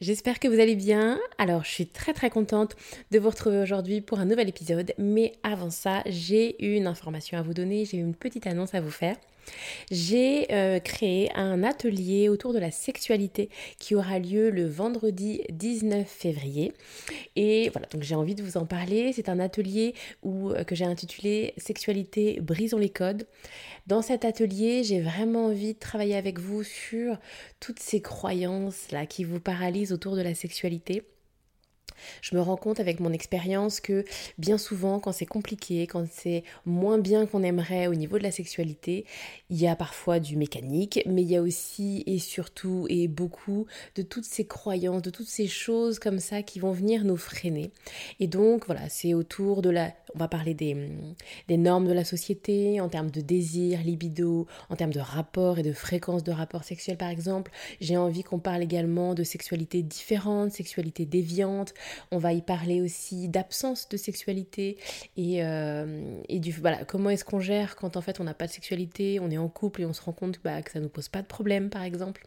j'espère que vous allez bien. Alors je suis très très contente de vous retrouver aujourd'hui pour un nouvel épisode, mais avant ça j'ai une information à vous donner, j'ai une petite annonce à vous faire. J'ai euh, créé un atelier autour de la sexualité qui aura lieu le vendredi 19 février. Et voilà, donc j'ai envie de vous en parler. C'est un atelier où, euh, que j'ai intitulé Sexualité, brisons les codes. Dans cet atelier, j'ai vraiment envie de travailler avec vous sur toutes ces croyances là qui vous paralysent autour de la sexualité je me rends compte avec mon expérience que bien souvent, quand c'est compliqué, quand c'est moins bien qu'on aimerait au niveau de la sexualité, il y a parfois du mécanique, mais il y a aussi et surtout et beaucoup de toutes ces croyances, de toutes ces choses comme ça qui vont venir nous freiner. Et donc voilà, c'est autour de la... On va parler des, normes de la société en termes de désir, libido, en termes de rapport et de fréquence de rapport sexuel par exemple. J'ai envie qu'on parle également de sexualité différente, sexualité déviante, on va y parler aussi d'absence de sexualité et, euh, et du voilà, comment est-ce qu'on gère quand en fait on n'a pas de sexualité, on est en couple et on se rend compte bah, que ça ne nous pose pas de problème par exemple.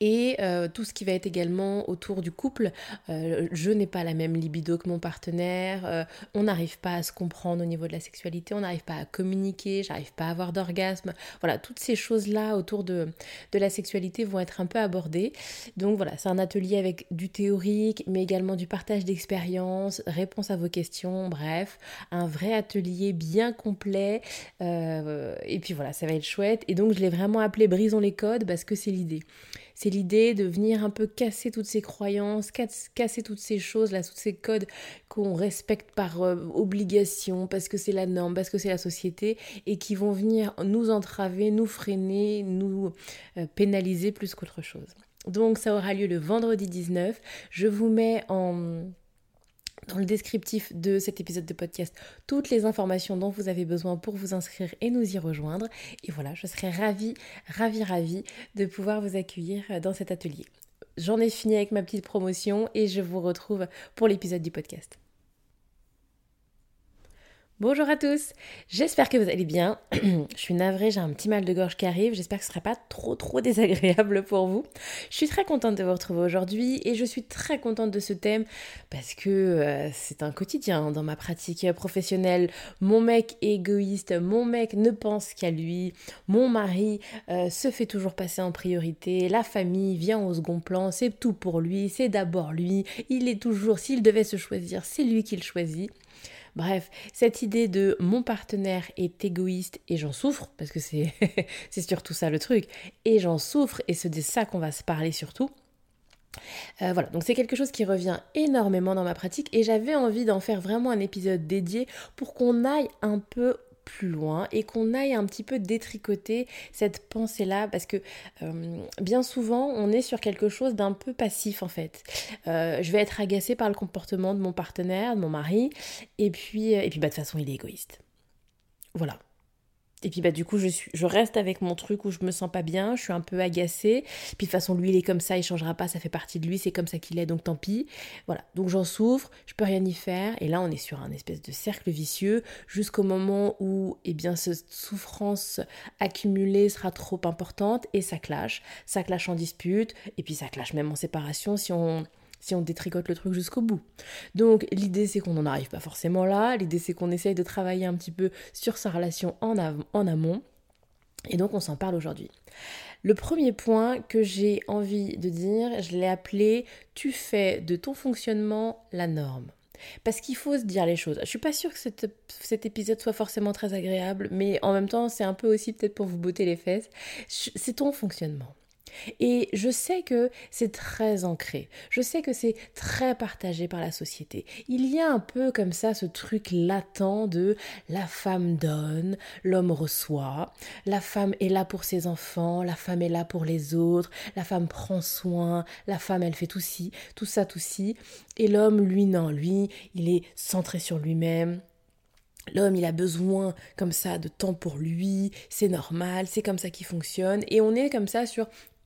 Et euh, tout ce qui va être également autour du couple, euh, je n'ai pas la même libido que mon partenaire, euh, on n'arrive pas à se comprendre au niveau de la sexualité, on n'arrive pas à communiquer, j'arrive pas à avoir d'orgasme. Voilà, toutes ces choses-là autour de, de la sexualité vont être un peu abordées. Donc voilà, c'est un atelier avec du théorique, mais également du partage d'expériences, réponse à vos questions, bref, un vrai atelier bien complet. et puis voilà, ça va être chouette. Et donc je l'ai vraiment appelé Brisons les codes parce que c'est l'idée. C'est l'idée de venir un peu casser toutes ces croyances, casser toutes ces choses, là, tous ces codes qu'on respecte par euh, obligation, parce que c'est la norme, parce que c'est la société, et qui vont venir nous entraver, nous freiner, nous euh, pénaliser plus qu'autre chose. Donc ça aura lieu le vendredi 19. Je vous mets en dans le descriptif de cet épisode de podcast toutes les informations dont vous avez besoin pour vous inscrire et nous y rejoindre. Et voilà, je serai ravie, ravie, ravie de pouvoir vous accueillir dans cet atelier. J'en ai fini avec ma petite promotion et je vous retrouve pour l'épisode du podcast. Bonjour à tous, j'espère que vous allez bien. je suis navrée, j'ai un petit mal de gorge qui arrive, j'espère que ce ne sera pas trop trop désagréable pour vous. Je suis très contente de vous retrouver aujourd'hui et je suis très contente de ce thème parce que euh, c'est un quotidien dans ma pratique professionnelle. Mon mec est égoïste, mon mec ne pense qu'à lui, mon mari euh, se fait toujours passer en priorité, la famille vient au second plan, c'est tout pour lui, c'est d'abord lui, il est toujours, s'il devait se choisir, c'est lui qui le choisit. Bref, cette idée de mon partenaire est égoïste et j'en souffre, parce que c'est surtout ça le truc, et j'en souffre, et c'est de ça qu'on va se parler surtout. Euh, voilà, donc c'est quelque chose qui revient énormément dans ma pratique et j'avais envie d'en faire vraiment un épisode dédié pour qu'on aille un peu plus loin et qu'on aille un petit peu détricoter cette pensée-là parce que euh, bien souvent on est sur quelque chose d'un peu passif en fait. Euh, je vais être agacée par le comportement de mon partenaire, de mon mari et puis, euh, et puis bah, de toute façon il est égoïste. Voilà, et puis bah du coup je suis je reste avec mon truc où je me sens pas bien, je suis un peu agacée. Puis de toute façon lui il est comme ça, il changera pas, ça fait partie de lui, c'est comme ça qu'il est donc tant pis. Voilà. Donc j'en souffre, je peux rien y faire et là on est sur un espèce de cercle vicieux jusqu'au moment où eh bien cette souffrance accumulée sera trop importante et ça clash, ça clash en dispute et puis ça clash même en séparation si on si on détricote le truc jusqu'au bout. Donc l'idée c'est qu'on n'en arrive pas forcément là, l'idée c'est qu'on essaye de travailler un petit peu sur sa relation en, amont, et donc on s'en parle aujourd'hui. Le premier point que j'ai envie de dire, je l'ai appelé Tu fais de ton fonctionnement la norme. Parce qu'il faut se dire les choses. Je suis pas sûre que cet épisode soit forcément très agréable, mais en même temps, c'est un peu aussi peut-être pour vous botter les fesses. C'est ton fonctionnement. Et je sais que c'est très ancré, je sais que c'est très partagé par la société. Il y a un peu comme ça ce truc latent de la femme donne, l'homme reçoit, la femme est là pour ses enfants, la femme est là pour les autres, la femme prend soin, la femme elle fait tout ci, tout ça, tout ci. Et l'homme, lui, non, lui, il est centré sur lui-même, L'homme, il a besoin comme ça de temps pour lui, c'est normal, c'est comme ça qu'il fonctionne, et on est comme ça sur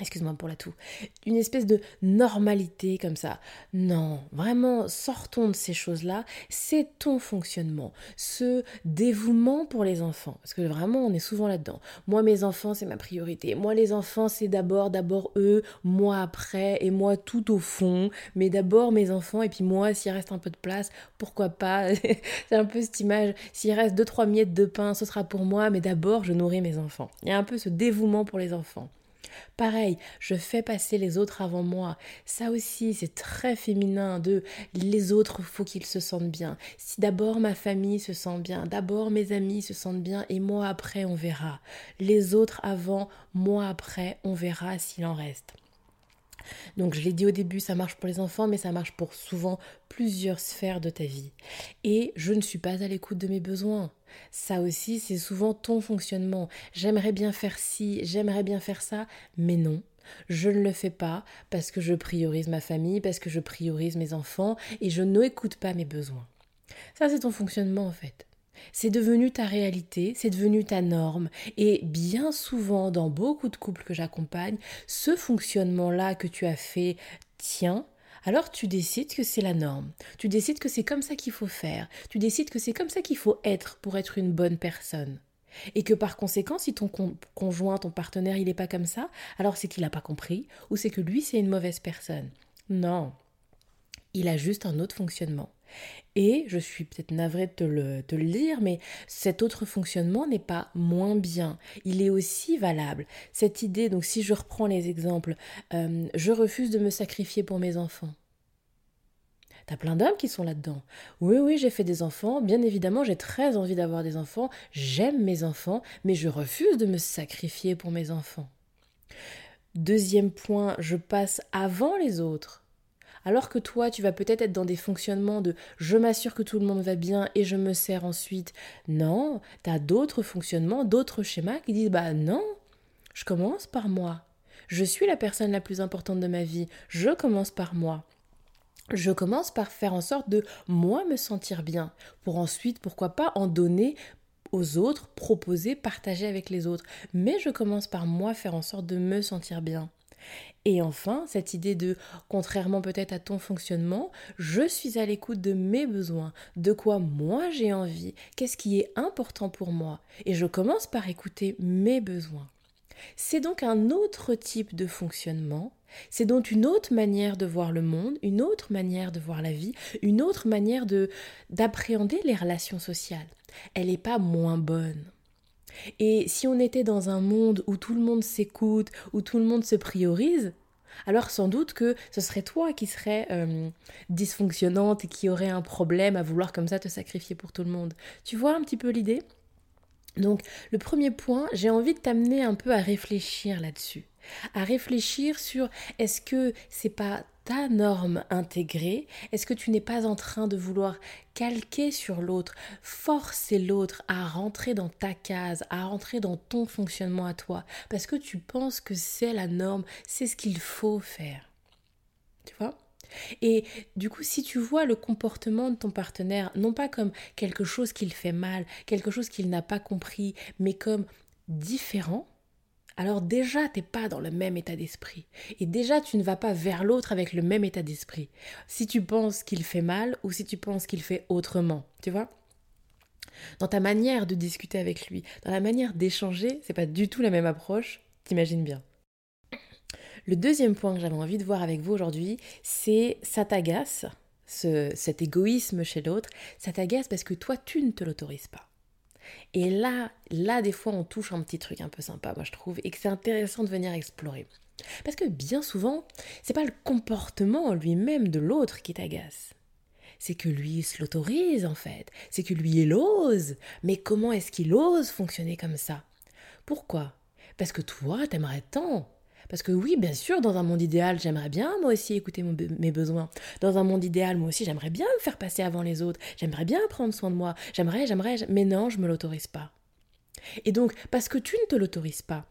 excuse-moi pour la toux, une espèce de normalité comme ça. Non, vraiment, sortons de ces choses-là. C'est ton fonctionnement, ce dévouement pour les enfants. Parce que vraiment, on est souvent là-dedans. Moi, mes enfants, c'est ma priorité. Moi, les enfants, c'est d'abord, d'abord eux, moi après, et moi tout au fond. Mais d'abord mes enfants, et puis moi, s'il reste un peu de place, pourquoi pas? C'est un peu cette image. S'il reste deux, trois miettes de pain, ce sera pour moi, mais d'abord, je nourris mes enfants. Il y a un peu ce dévouement pour les enfants. Pareil, je fais passer les autres avant moi. Ça aussi, c'est très féminin de les autres, faut qu'ils se sentent bien. Si d'abord ma famille se sent bien, d'abord mes amis se sentent bien et moi après, on verra. Les autres avant, moi après, on verra s'il en reste. Donc je l'ai dit au début, ça marche pour les enfants, mais ça marche pour souvent plusieurs sphères de ta vie. Et je ne suis pas à l'écoute de mes besoins. Ça aussi, c'est souvent ton fonctionnement. J'aimerais bien faire ci, j'aimerais bien faire ça, mais non. Je ne le fais pas parce que je priorise ma famille, parce que je priorise mes enfants et je n'écoute pas mes besoins. Ça, c'est ton fonctionnement en fait. C'est devenu ta réalité, c'est devenu ta norme. Et bien souvent, dans beaucoup de couples que j'accompagne, ce fonctionnement-là que tu as fait tient, alors tu décides que c'est la norme. Tu décides que c'est comme ça qu'il faut faire. Tu décides que c'est comme ça qu'il faut être pour être une bonne personne. Et que par conséquent, si ton conjoint, ton partenaire, il n'est pas comme ça, alors c'est qu'il n'a pas compris, ou c'est que lui, c'est une mauvaise personne. Non. Il a juste un autre fonctionnement. Et je suis peut-être navrée de te le, le, dire, mais cet autre fonctionnement n'est pas moins bien. Il est aussi valable. Cette idée, donc si je reprends les exemples, euh, je refuse de me sacrifier pour mes enfants. T'as plein d'hommes qui sont là-dedans. Oui, oui, j'ai fait des enfants. Bien évidemment, j'ai très envie d'avoir des enfants. J'aime mes enfants, mais je refuse de me sacrifier pour mes enfants. Deuxième point, je passe avant les autres. Alors que toi, tu vas peut-être être dans des fonctionnements de je m'assure que tout le monde va bien et je me sers ensuite. Non, tu as d'autres fonctionnements, d'autres schémas qui disent bah non, je commence par moi. Je suis la personne la plus importante de ma vie. Je commence par moi. Je commence par faire en sorte de moi me sentir bien, pour ensuite, pourquoi pas, en donner aux autres, proposer, partager avec les autres. Mais je commence par moi faire en sorte de me sentir bien. Et enfin, cette idée de, contrairement peut-être à ton fonctionnement, je suis à l'écoute de mes besoins, de quoi moi j'ai envie, qu'est-ce qui est important pour moi, et je commence par écouter mes besoins. C'est donc un autre type de fonctionnement, c'est donc une autre manière de voir le monde, une autre manière de voir la vie, une autre manière de d'appréhender les relations sociales. Elle n'est pas moins bonne. Et si on était dans un monde où tout le monde s'écoute, où tout le monde se priorise, alors sans doute que ce serait toi qui serais euh, dysfonctionnante et qui aurait un problème à vouloir comme ça te sacrifier pour tout le monde. Tu vois un petit peu l'idée? Donc le premier point, j'ai envie de t'amener un peu à réfléchir là-dessus à réfléchir sur est-ce que c'est pas ta norme intégrée Est-ce que tu n'es pas en train de vouloir calquer sur l'autre, forcer l'autre à rentrer dans ta case, à rentrer dans ton fonctionnement à toi, parce que tu penses que c'est la norme, c'est ce qu'il faut faire. Tu vois? Et du coup, si tu vois le comportement de ton partenaire, non pas comme quelque chose qu'il fait mal, quelque chose qu'il n'a pas compris, mais comme différent, alors déjà t'es pas dans le même état d'esprit. Et déjà tu ne vas pas vers l'autre avec le même état d'esprit. Si tu penses qu'il fait mal ou si tu penses qu'il fait autrement, tu vois? Dans ta manière de discuter avec lui, dans la manière d'échanger, c'est pas du tout la même approche, t'imagines bien. Le deuxième point que j'avais envie de voir avec vous aujourd'hui, c'est ça t'agace, cet égoïsme chez l'autre, ça t'agace parce que toi tu ne te l'autorises pas. Et là, là, des fois, on touche un petit truc un peu sympa, moi je trouve, et que c'est intéressant de venir explorer. Parce que bien souvent, c'est pas le comportement lui-même de l'autre qui t'agace. C'est que lui se l'autorise en fait. C'est que lui il ose. Mais comment est-ce qu'il ose fonctionner comme ça? Pourquoi? Parce que toi, t'aimerais tant. Parce que oui, bien sûr, dans un monde idéal, j'aimerais bien moi aussi écouter mes besoins. Dans un monde idéal, moi aussi, j'aimerais bien me faire passer avant les autres. J'aimerais bien prendre soin de moi. J'aimerais, j'aimerais, mais non, je me l'autorise pas. Et donc, parce que tu ne te l'autorises pas,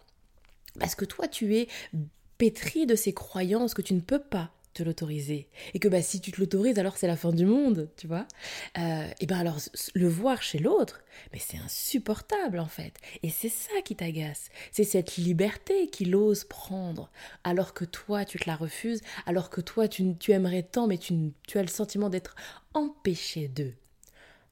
parce que toi, tu es pétri de ces croyances que tu ne peux pas te l'autoriser. Et que bah si tu te l'autorises alors c'est la fin du monde tu vois. Euh, et ben alors le voir chez l'autre mais c'est insupportable en fait. Et c'est ça qui t'agace. C'est cette liberté qu'il ose prendre alors que toi tu te la refuses alors que toi tu, tu aimerais tant mais tu, tu as le sentiment d'être empêché d'eux.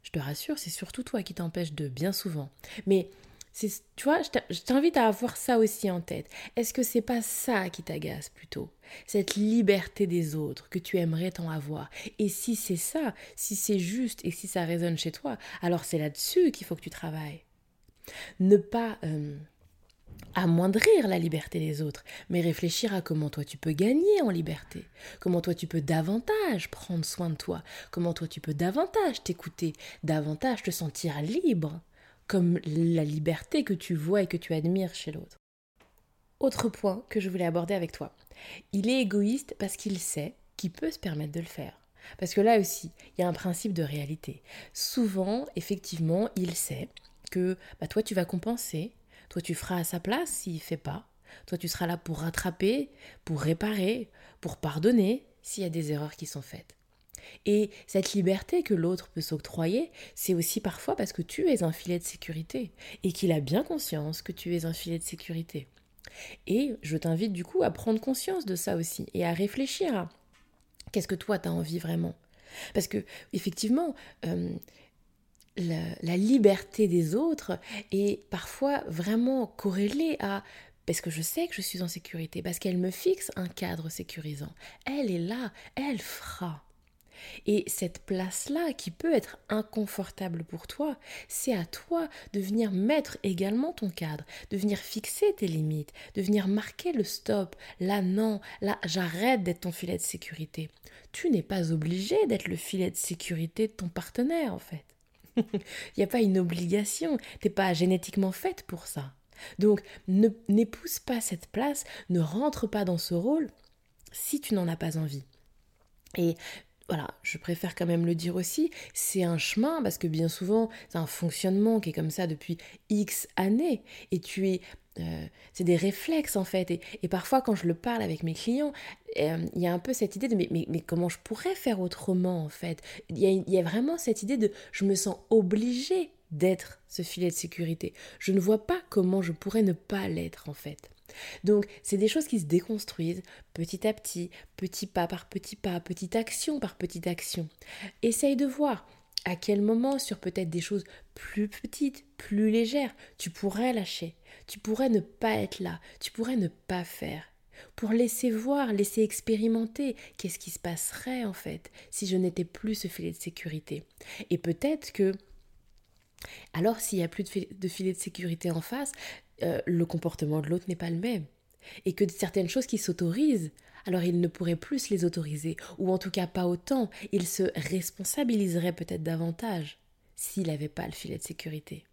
Je te rassure c'est surtout toi qui t'empêche d'eux bien souvent. Mais tu vois, je t'invite à avoir ça aussi en tête. Est-ce que c'est pas ça qui t'agace plutôt? Cette liberté des autres que tu aimerais tant avoir. Et si c'est ça, si c'est juste et si ça résonne chez toi, alors c'est là-dessus qu'il faut que tu travailles. Ne pas amoindrir la liberté des autres, mais réfléchir à comment toi tu peux gagner en liberté, comment toi tu peux davantage prendre soin de toi, comment toi tu peux davantage t'écouter, davantage te sentir libre comme la liberté que tu vois et que tu admires chez l'autre. Autre point que je voulais aborder avec toi. Il est égoïste parce qu'il sait qu'il peut se permettre de le faire. Parce que là aussi, il y a un principe de réalité. Souvent, effectivement, il sait que bah, toi, tu vas compenser, toi, tu feras à sa place s'il ne fait pas, toi, tu seras là pour rattraper, pour réparer, pour pardonner s'il y a des erreurs qui sont faites. Et cette liberté que l'autre peut s'octroyer, c'est aussi parfois parce que tu es un filet de sécurité et qu'il a bien conscience que tu es un filet de sécurité. Et je t'invite du coup à prendre conscience de ça aussi et à réfléchir à qu'est-ce que toi tu as envie vraiment. Parce que effectivement, euh, la, liberté des autres est parfois vraiment corrélée à parce que je sais que je suis en sécurité, parce qu'elle me fixe un cadre sécurisant. Elle est là, elle fera. Et cette place-là, qui peut être inconfortable pour toi, c'est à toi de venir mettre également ton cadre, de venir fixer tes limites, de venir marquer le stop. Là, non, là, j'arrête d'être ton filet de sécurité. Tu n'es pas obligé d'être le filet de sécurité de ton partenaire, en fait. Il n'y a pas une obligation, t'es pas génétiquement faite pour ça. Donc, n'épouse pas cette place, ne rentre pas dans ce rôle si tu n'en as pas envie. Et voilà, je préfère quand même le dire aussi, c'est un chemin parce que bien souvent, c'est un fonctionnement qui est comme ça depuis X années et tu es euh, c'est des réflexes en fait. Et, parfois, quand je le parle avec mes clients, euh, il y a un peu cette idée de mais, mais, comment je pourrais faire autrement en fait? Il y, y, a vraiment cette idée de je me sens obligée d'être ce filet de sécurité. Je ne vois pas comment je pourrais ne pas l'être en fait. Donc, c'est des choses qui se déconstruisent petit à petit, petit pas par petit pas, petite action par petite action. Essaye de voir à quel moment, sur peut-être des choses plus petites, plus légères, tu pourrais lâcher, tu pourrais ne pas être là, tu pourrais ne pas faire. Pour laisser voir, laisser expérimenter qu'est-ce qui se passerait en fait si je n'étais plus ce filet de sécurité. Et peut-être que alors, s'il n'y a plus de filet de sécurité en face, euh, le comportement de l'autre n'est pas le même. Et que certaines choses qui s'autorisent, alors il ne pourrait plus les autoriser, ou en tout cas pas autant, il se responsabiliserait peut-être davantage s'il n'avait pas le filet de sécurité.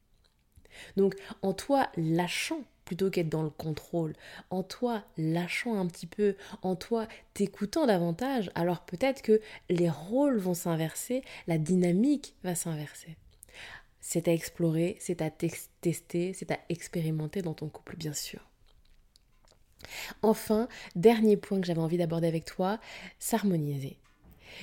Donc en toi lâchant plutôt qu'être dans le contrôle, en toi lâchant un petit peu, en toi t'écoutant davantage, alors peut-être que les rôles vont s'inverser, la dynamique va s'inverser c'est à explorer, c'est à tester, c'est à expérimenter dans ton couple, bien sûr. Enfin, dernier point que j'avais envie d'aborder avec toi, s'harmoniser.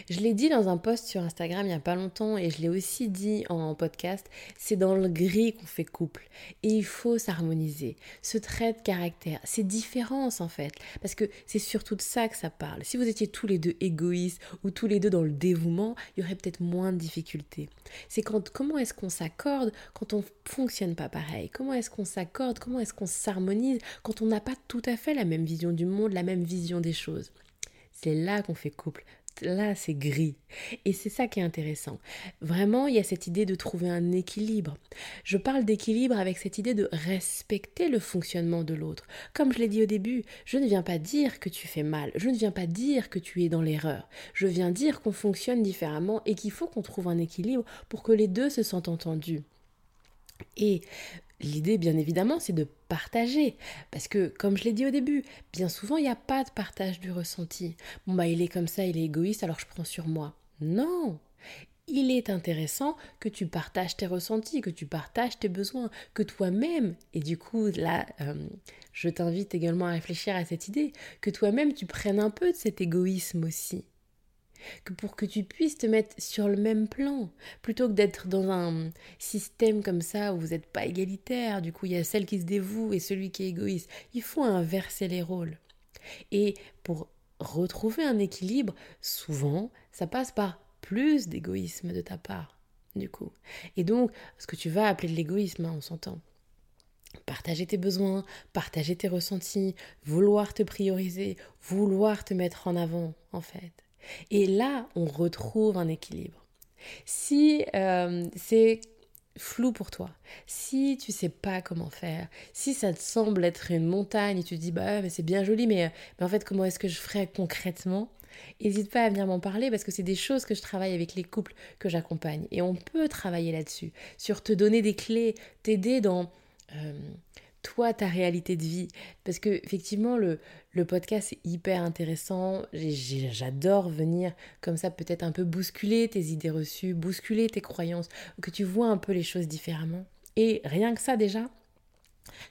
Je l'ai dit dans un post sur Instagram il n'y a pas longtemps et je l'ai aussi dit en podcast, c'est dans le gris qu'on fait couple et il faut s'harmoniser. Ce trait de caractère, ces différences en fait, parce que c'est surtout de ça que ça parle. Si vous étiez tous les deux égoïstes ou tous les deux dans le dévouement, il y aurait peut-être moins de difficultés. C'est quand comment est-ce qu'on s'accorde quand on fonctionne pas pareil? Comment est-ce qu'on s'accorde? Comment est-ce qu'on s'harmonise quand on n'a pas tout à fait la même vision du monde, la même vision des choses? C'est là qu'on fait couple là, c'est gris. Et c'est ça qui est intéressant. Vraiment, il y a cette idée de trouver un équilibre. Je parle d'équilibre avec cette idée de respecter le fonctionnement de l'autre. Comme je l'ai dit au début, je ne viens pas dire que tu fais mal, je ne viens pas dire que tu es dans l'erreur. Je viens dire qu'on fonctionne différemment et qu'il faut qu'on trouve un équilibre pour que les deux se sentent entendus. Et L'idée, bien évidemment, c'est de partager. Parce que, comme je l'ai dit au début, bien souvent, il n'y a pas de partage du ressenti. Bon, bah, il est comme ça, il est égoïste, alors je prends sur moi. Non il est intéressant que tu partages tes ressentis, que tu partages tes besoins, que toi-même, et du coup là, euh, je t'invite également à réfléchir à cette idée, que toi-même tu prennes un peu de cet égoïsme aussi que pour que tu puisses te mettre sur le même plan, plutôt que d'être dans un système comme ça où vous n'êtes pas égalitaire, du coup il y a celle qui se dévoue et celui qui est égoïste. Il faut inverser les rôles. Et pour retrouver un équilibre, souvent, ça passe par plus d'égoïsme de ta part, du coup. Et donc, ce que tu vas appeler de l'égoïsme, hein, on s'entend. Partager tes besoins, partager tes ressentis, vouloir te prioriser, vouloir te mettre en avant, en fait. Et là, on retrouve un équilibre. Si euh, c'est flou pour toi, si tu sais pas comment faire, si ça te semble être une montagne et tu te dis bah mais c'est bien joli mais, mais en fait comment est-ce que je ferais concrètement? N'hésite pas à venir m'en parler parce que c'est des choses que je travaille avec les couples que j'accompagne et on peut travailler là-dessus, sur te donner des clés, t'aider dans euh, toi, ta réalité de vie. Parce que effectivement, le, le podcast est hyper intéressant. J'adore venir comme ça, peut-être un peu bousculer tes idées reçues, bousculer tes croyances, que tu vois un peu les choses différemment. Et rien que ça déjà,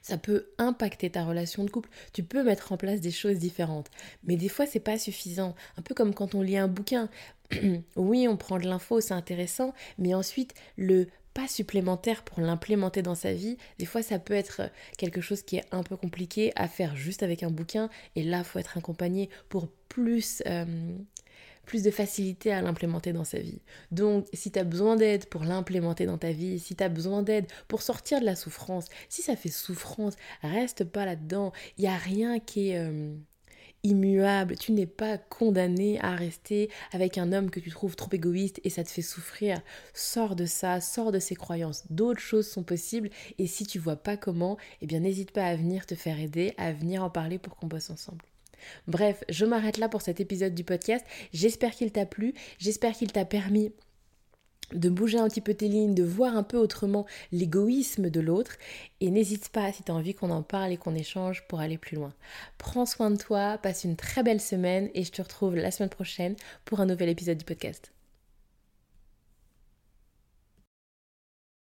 ça peut impacter ta relation de couple. Tu peux mettre en place des choses différentes. Mais des fois, c'est pas suffisant. Un peu comme quand on lit un bouquin. oui, on prend de l'info, c'est intéressant, mais ensuite, le pas supplémentaire pour l'implémenter dans sa vie, des fois ça peut être quelque chose qui est un peu compliqué à faire juste avec un bouquin et là faut être accompagné pour plus euh, plus de facilité à l'implémenter dans sa vie. Donc si tu as besoin d'aide pour l'implémenter dans ta vie, si tu as besoin d'aide pour sortir de la souffrance, si ça fait souffrance, reste pas là-dedans. Il n'y a rien qui est euh, immuable, tu n'es pas condamné à rester avec un homme que tu trouves trop égoïste et ça te fait souffrir. Sors de ça, sors de ces croyances. D'autres choses sont possibles et si tu vois pas comment, eh bien n'hésite pas à venir te faire aider, à venir en parler pour qu'on bosse ensemble. Bref, je m'arrête là pour cet épisode du podcast. J'espère qu'il t'a plu, j'espère qu'il t'a permis de bouger un petit peu tes lignes, de voir un peu autrement l'égoïsme de l'autre. Et n'hésite pas, si tu as envie qu'on en parle et qu'on échange, pour aller plus loin. Prends soin de toi, passe une très belle semaine et je te retrouve la semaine prochaine pour un nouvel épisode du podcast.